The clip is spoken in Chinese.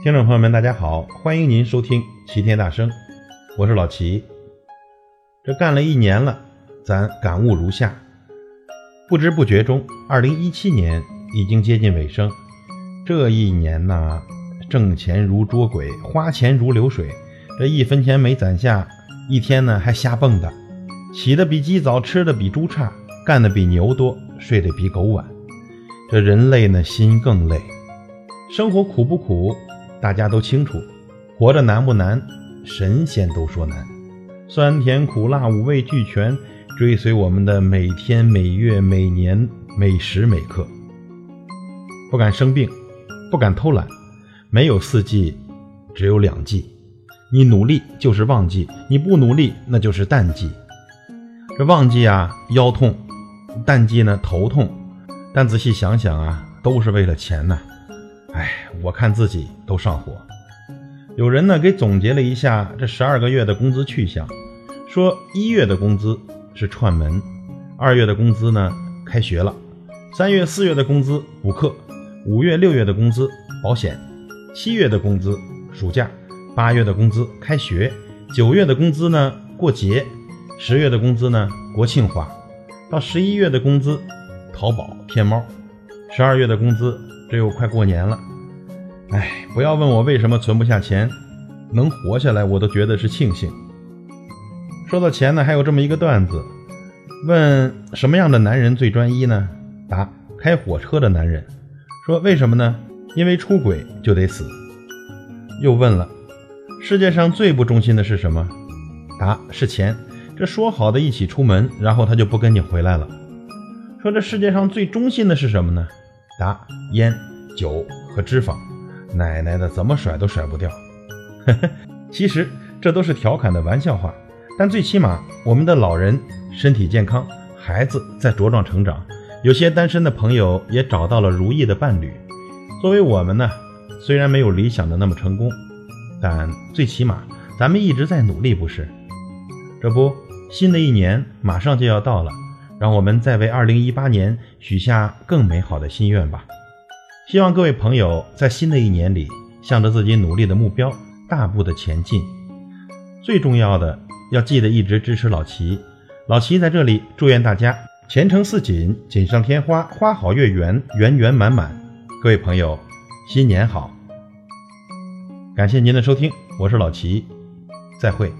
听众朋友们，大家好，欢迎您收听齐天大圣，我是老齐。这干了一年了，咱感悟如下：不知不觉中，二零一七年已经接近尾声。这一年呐，挣钱如捉鬼，花钱如流水，这一分钱没攒下，一天呢还瞎蹦跶，起的比鸡早，吃的比猪差，干的比牛多，睡得比狗晚。这人累呢，心更累。生活苦不苦？大家都清楚。活着难不难？神仙都说难。酸甜苦辣五味俱全，追随我们的每天每月每年每时每刻。不敢生病，不敢偷懒。没有四季，只有两季。你努力就是旺季，你不努力那就是淡季。这旺季啊，腰痛；淡季呢，头痛。但仔细想想啊，都是为了钱呐。哎，我看自己都上火。有人呢给总结了一下这十二个月的工资去向，说一月的工资是串门，二月的工资呢开学了，三月四月的工资补课，五月六月的工资保险，七月的工资暑假，八月的工资开学，九月的工资呢过节，十月的工资呢国庆花，到十一月的工资淘宝骗猫，十二月的工资。这又快过年了，哎，不要问我为什么存不下钱，能活下来我都觉得是庆幸。说到钱呢，还有这么一个段子，问什么样的男人最专一呢？答：开火车的男人。说为什么呢？因为出轨就得死。又问了，世界上最不忠心的是什么？答：是钱。这说好的一起出门，然后他就不跟你回来了。说这世界上最忠心的是什么呢？答：烟、酒和脂肪，奶奶的，怎么甩都甩不掉。呵 呵其实这都是调侃的玩笑话，但最起码我们的老人身体健康，孩子在茁壮成长，有些单身的朋友也找到了如意的伴侣。作为我们呢，虽然没有理想的那么成功，但最起码咱们一直在努力，不是？这不，新的一年马上就要到了。让我们再为二零一八年许下更美好的心愿吧。希望各位朋友在新的一年里，向着自己努力的目标大步的前进。最重要的，要记得一直支持老齐。老齐在这里祝愿大家前程似锦，锦上添花，花好月圆，圆圆满满。各位朋友，新年好！感谢您的收听，我是老齐，再会。